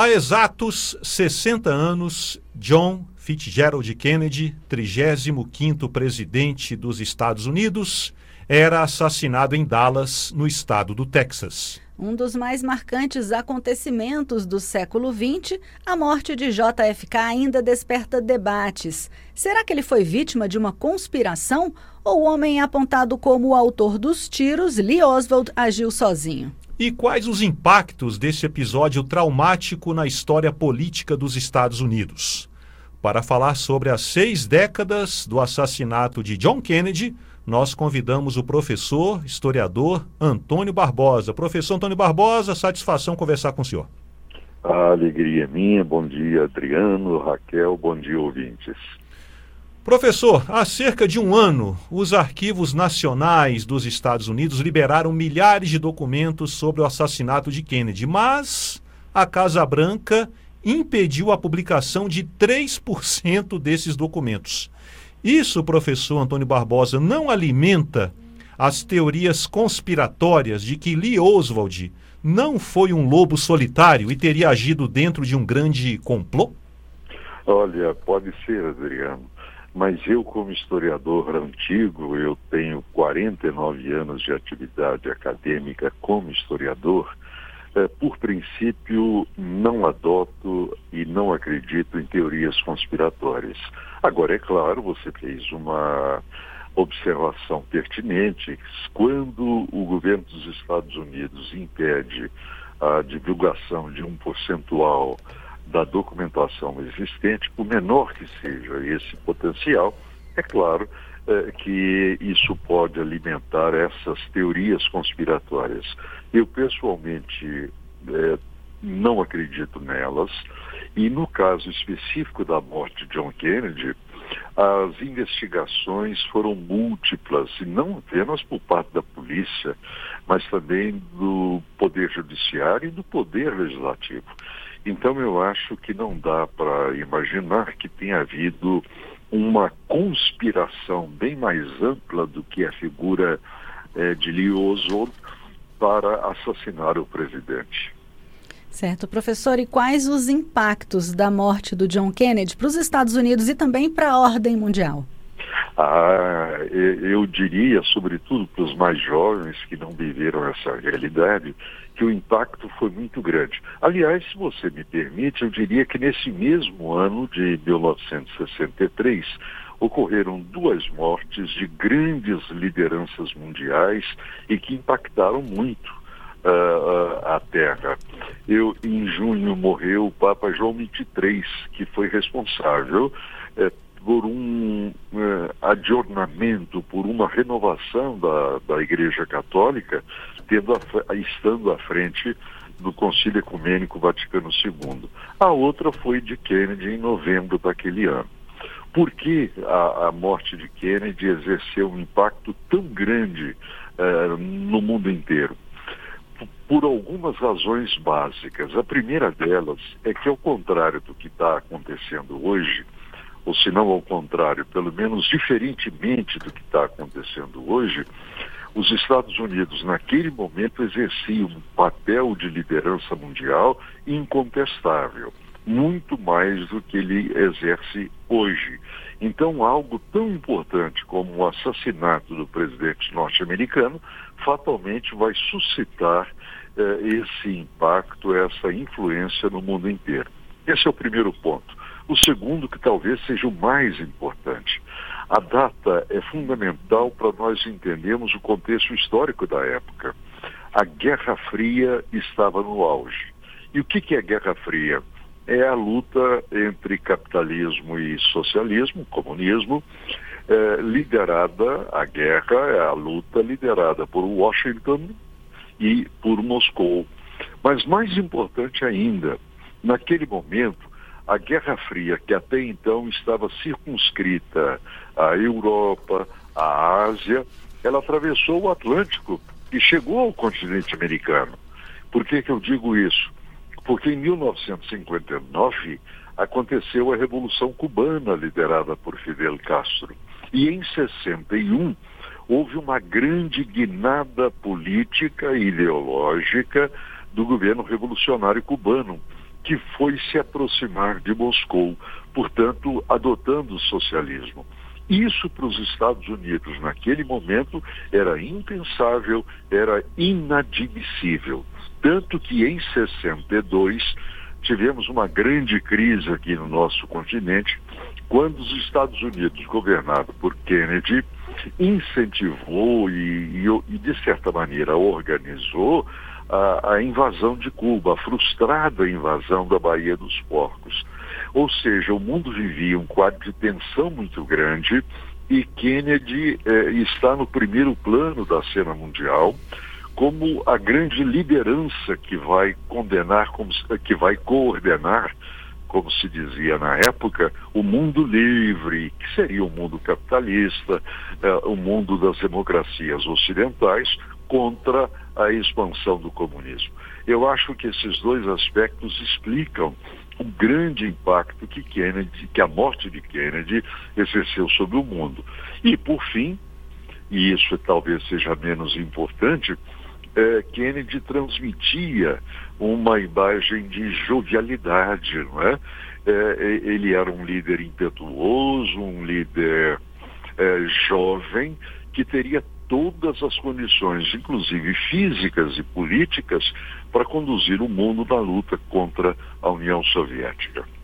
Há exatos 60 anos, John Fitzgerald Kennedy, 35º presidente dos Estados Unidos, era assassinado em Dallas, no estado do Texas. Um dos mais marcantes acontecimentos do século XX, a morte de JFK ainda desperta debates. Será que ele foi vítima de uma conspiração ou o homem apontado como o autor dos tiros, Lee Oswald, agiu sozinho? E quais os impactos desse episódio traumático na história política dos Estados Unidos? Para falar sobre as seis décadas do assassinato de John Kennedy, nós convidamos o professor, historiador Antônio Barbosa. Professor Antônio Barbosa, satisfação conversar com o senhor. A alegria é minha. Bom dia, Adriano, Raquel, bom dia, ouvintes. Professor, há cerca de um ano, os arquivos nacionais dos Estados Unidos liberaram milhares de documentos sobre o assassinato de Kennedy, mas a Casa Branca impediu a publicação de 3% desses documentos. Isso, professor Antônio Barbosa, não alimenta as teorias conspiratórias de que Lee Oswald não foi um lobo solitário e teria agido dentro de um grande complô? Olha, pode ser, Adriano, mas eu, como historiador antigo, eu tenho 49 anos de atividade acadêmica como historiador, é, por princípio, não adoto e não acredito em teorias conspiratórias. Agora, é claro, você fez uma observação pertinente. Quando o governo dos Estados Unidos impede a divulgação de um percentual da documentação existente, por menor que seja esse potencial, é claro é, que isso pode alimentar essas teorias conspiratórias. Eu, pessoalmente, é, não acredito nelas, e no caso específico da morte de John Kennedy, as investigações foram múltiplas, e não apenas por parte da polícia, mas também do Poder Judiciário e do Poder Legislativo. Então, eu acho que não dá para imaginar que tenha havido uma conspiração bem mais ampla do que a figura eh, de Lee Oswald para assassinar o presidente. Certo, professor. E quais os impactos da morte do John Kennedy para os Estados Unidos e também para a ordem mundial? Ah, eu diria, sobretudo para os mais jovens que não viveram essa realidade, que o impacto foi muito grande. Aliás, se você me permite, eu diria que nesse mesmo ano de 1963 ocorreram duas mortes de grandes lideranças mundiais e que impactaram muito uh, a Terra. Eu, em junho morreu o Papa João XXIII, que foi responsável uh, por um uh, adornamento, por uma renovação da, da Igreja Católica, tendo a, estando à frente do Concílio Ecumênico Vaticano II. A outra foi de Kennedy em novembro daquele ano. Por que a, a morte de Kennedy exerceu um impacto tão grande uh, no mundo inteiro? por algumas razões básicas. A primeira delas é que, ao contrário do que está acontecendo hoje, ou se não ao contrário, pelo menos diferentemente do que está acontecendo hoje, os Estados Unidos, naquele momento, exerciam um papel de liderança mundial incontestável, muito mais do que ele exerce hoje. Então, algo tão importante como o assassinato do presidente norte-americano fatalmente vai suscitar eh, esse impacto, essa influência no mundo inteiro. Esse é o primeiro ponto. O segundo, que talvez seja o mais importante, a data é fundamental para nós entendermos o contexto histórico da época. A Guerra Fria estava no auge. E o que, que é Guerra Fria? É a luta entre capitalismo e socialismo, comunismo, eh, liderada, a guerra é a luta liderada por Washington e por Moscou. Mas mais importante ainda, naquele momento, a Guerra Fria, que até então estava circunscrita à Europa, à Ásia, ela atravessou o Atlântico e chegou ao continente americano. Por que, que eu digo isso? Porque em 1959 aconteceu a Revolução Cubana, liderada por Fidel Castro. E em 61 houve uma grande guinada política e ideológica do governo revolucionário cubano, que foi se aproximar de Moscou, portanto, adotando o socialismo. Isso para os Estados Unidos, naquele momento, era impensável, era inadmissível. Tanto que em 62 tivemos uma grande crise aqui no nosso continente, quando os Estados Unidos, governado por Kennedy, incentivou e, e, e de certa maneira, organizou a, a invasão de Cuba, a frustrada invasão da Baía dos Porcos. Ou seja, o mundo vivia um quadro de tensão muito grande e Kennedy eh, está no primeiro plano da cena mundial como a grande liderança que vai condenar, como, que vai coordenar, como se dizia na época, o mundo livre, que seria o mundo capitalista, eh, o mundo das democracias ocidentais, contra a expansão do comunismo. Eu acho que esses dois aspectos explicam o grande impacto que Kennedy, que a morte de Kennedy exerceu sobre o mundo. E por fim, e isso talvez seja menos importante, é, Kennedy transmitia uma imagem de jovialidade, não é? é ele era um líder impetuoso, um líder é, jovem que teria todas as condições, inclusive físicas e políticas, para conduzir o mundo na luta contra a União Soviética.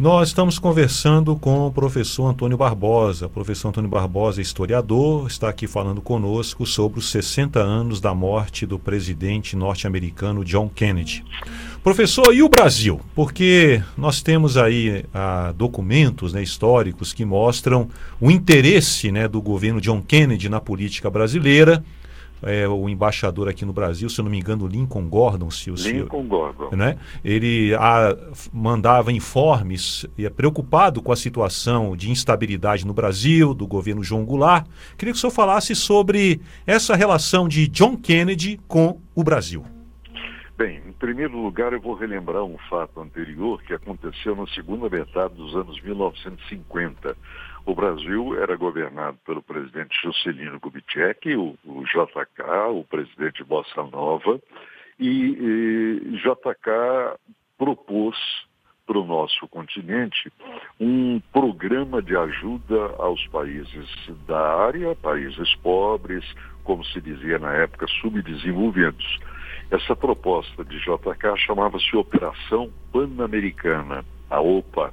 Nós estamos conversando com o professor Antônio Barbosa. O professor Antônio Barbosa é historiador, está aqui falando conosco sobre os 60 anos da morte do presidente norte-americano John Kennedy. Professor, e o Brasil? Porque nós temos aí ah, documentos né, históricos que mostram o interesse né, do governo John Kennedy na política brasileira é, o embaixador aqui no Brasil, se eu não me engano, Lincoln Gordon, se o Lincoln Gordon. Né? Ele a, mandava informes, e é preocupado com a situação de instabilidade no Brasil, do governo João Goulart. Queria que o senhor falasse sobre essa relação de John Kennedy com o Brasil. Bem, em primeiro lugar, eu vou relembrar um fato anterior que aconteceu na segunda metade dos anos 1950 o Brasil era governado pelo presidente Juscelino Kubitschek, o, o JK, o presidente Bossa Nova, e, e JK propôs para o nosso continente um programa de ajuda aos países da área, países pobres, como se dizia na época, subdesenvolvidos. Essa proposta de JK chamava-se Operação Pan-Americana, a OPA,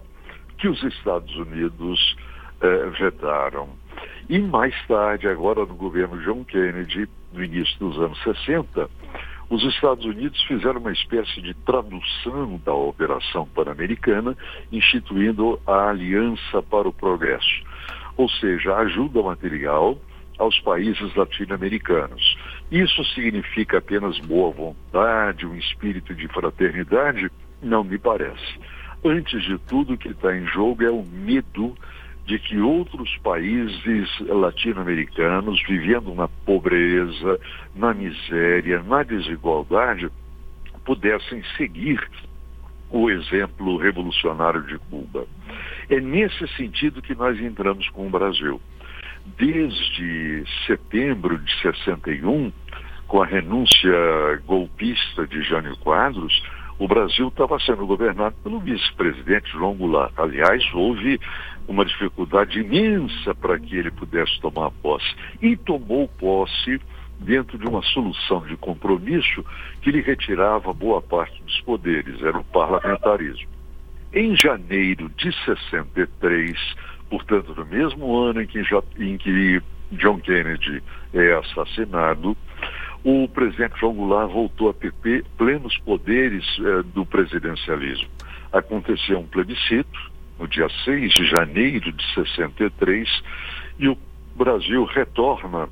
que os Estados Unidos eh, vetaram. E mais tarde, agora no governo John Kennedy, no início dos anos 60, os Estados Unidos fizeram uma espécie de tradução da Operação Pan-Americana, instituindo a Aliança para o Progresso, ou seja, ajuda material aos países latino-americanos. Isso significa apenas boa vontade, um espírito de fraternidade? Não me parece. Antes de tudo, o que está em jogo é o medo de que outros países latino-americanos, vivendo na pobreza, na miséria, na desigualdade, pudessem seguir o exemplo revolucionário de Cuba. É nesse sentido que nós entramos com o Brasil. Desde setembro de 61, com a renúncia golpista de Jânio Quadros, o Brasil estava sendo governado pelo vice-presidente João Goulart. Aliás, houve uma dificuldade imensa para que ele pudesse tomar posse. E tomou posse dentro de uma solução de compromisso que lhe retirava boa parte dos poderes, era o parlamentarismo. Em janeiro de 63, portanto, no mesmo ano em que, em que John Kennedy é assassinado, o presidente João Goulart voltou a ter plenos poderes eh, do presidencialismo. Aconteceu um plebiscito no dia 6 de janeiro de 63 e o Brasil retorna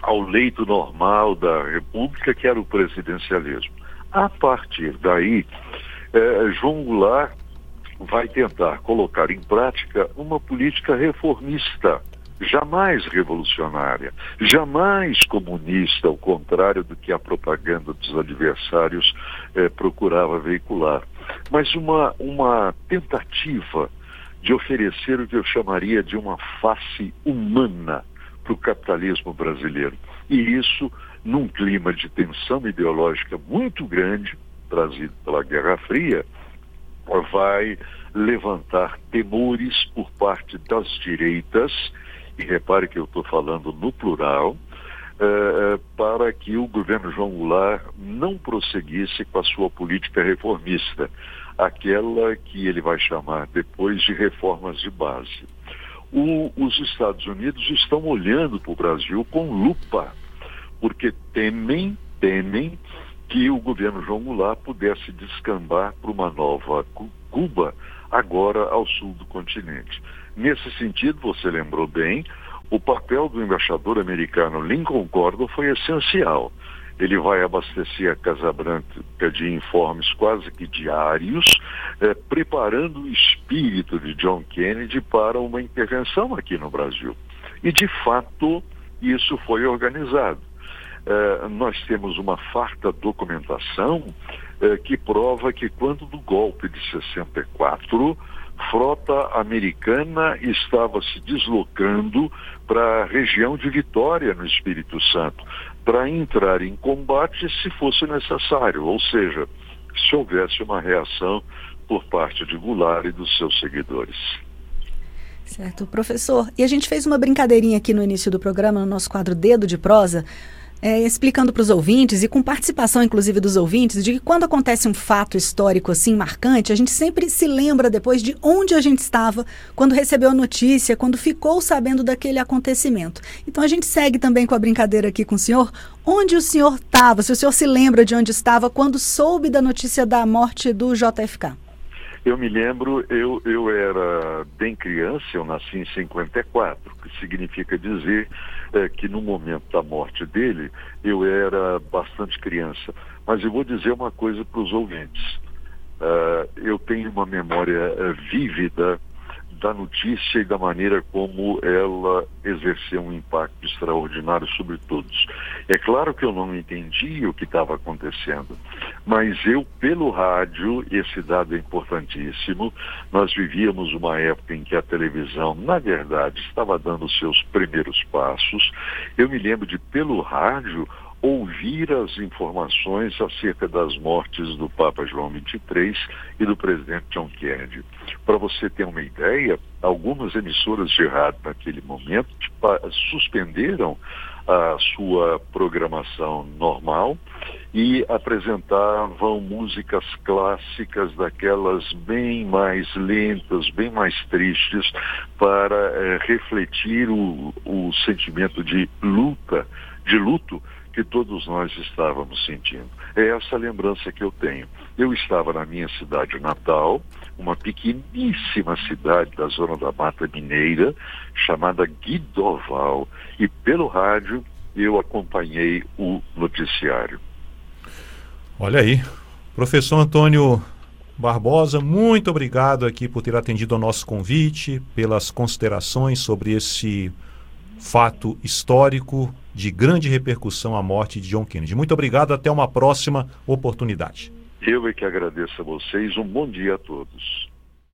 ao leito normal da República, que era o presidencialismo. A partir daí, eh, João Goulart vai tentar colocar em prática uma política reformista jamais revolucionária, jamais comunista, ao contrário do que a propaganda dos adversários eh, procurava veicular, mas uma, uma tentativa de oferecer o que eu chamaria de uma face humana para o capitalismo brasileiro. E isso num clima de tensão ideológica muito grande, trazido pela Guerra Fria, vai levantar temores por parte das direitas, e repare que eu estou falando no plural, eh, para que o governo João Goulart não prosseguisse com a sua política reformista, aquela que ele vai chamar depois de reformas de base. O, os Estados Unidos estão olhando para o Brasil com lupa, porque temem, temem que o governo João Goulart pudesse descambar para uma nova Cuba, agora ao sul do continente. Nesse sentido, você lembrou bem, o papel do embaixador americano Lincoln Gordon foi essencial. Ele vai abastecer a Casa Branca de informes quase que diários, eh, preparando o espírito de John Kennedy para uma intervenção aqui no Brasil. E, de fato, isso foi organizado. Eh, nós temos uma farta documentação eh, que prova que quando do golpe de 64, frota americana estava se deslocando para a região de Vitória, no Espírito Santo, para entrar em combate se fosse necessário, ou seja, se houvesse uma reação por parte de Goulart e dos seus seguidores. Certo, professor. E a gente fez uma brincadeirinha aqui no início do programa, no nosso quadro Dedo de Prosa, é, explicando para os ouvintes e com participação inclusive dos ouvintes de que quando acontece um fato histórico assim marcante, a gente sempre se lembra depois de onde a gente estava quando recebeu a notícia, quando ficou sabendo daquele acontecimento. Então a gente segue também com a brincadeira aqui com o senhor. Onde o senhor estava? Se o senhor se lembra de onde estava quando soube da notícia da morte do JFK? Eu me lembro, eu, eu era bem criança, eu nasci em 54, que significa dizer é, que no momento da morte dele eu era bastante criança. Mas eu vou dizer uma coisa para os ouvintes. Uh, eu tenho uma memória uh, vívida da notícia e da maneira como ela exerceu um impacto extraordinário sobre todos. É claro que eu não entendi o que estava acontecendo, mas eu, pelo rádio, esse dado é importantíssimo, nós vivíamos uma época em que a televisão, na verdade, estava dando seus primeiros passos. Eu me lembro de, pelo rádio, ouvir as informações acerca das mortes do Papa João XXIII e do presidente John Kennedy. Para você ter uma ideia, algumas emissoras de rádio naquele momento suspenderam a sua programação normal e apresentavam músicas clássicas daquelas bem mais lentas, bem mais tristes, para é, refletir o, o sentimento de luta, de luto que todos nós estávamos sentindo. É essa lembrança que eu tenho. Eu estava na minha cidade natal, uma pequeníssima cidade da zona da Mata Mineira, chamada Guidoval, e pelo rádio eu acompanhei o noticiário. Olha aí, professor Antônio Barbosa, muito obrigado aqui por ter atendido ao nosso convite, pelas considerações sobre esse fato histórico de grande repercussão a morte de John Kennedy. Muito obrigado, até uma próxima oportunidade. Eu é que agradeço a vocês, um bom dia a todos.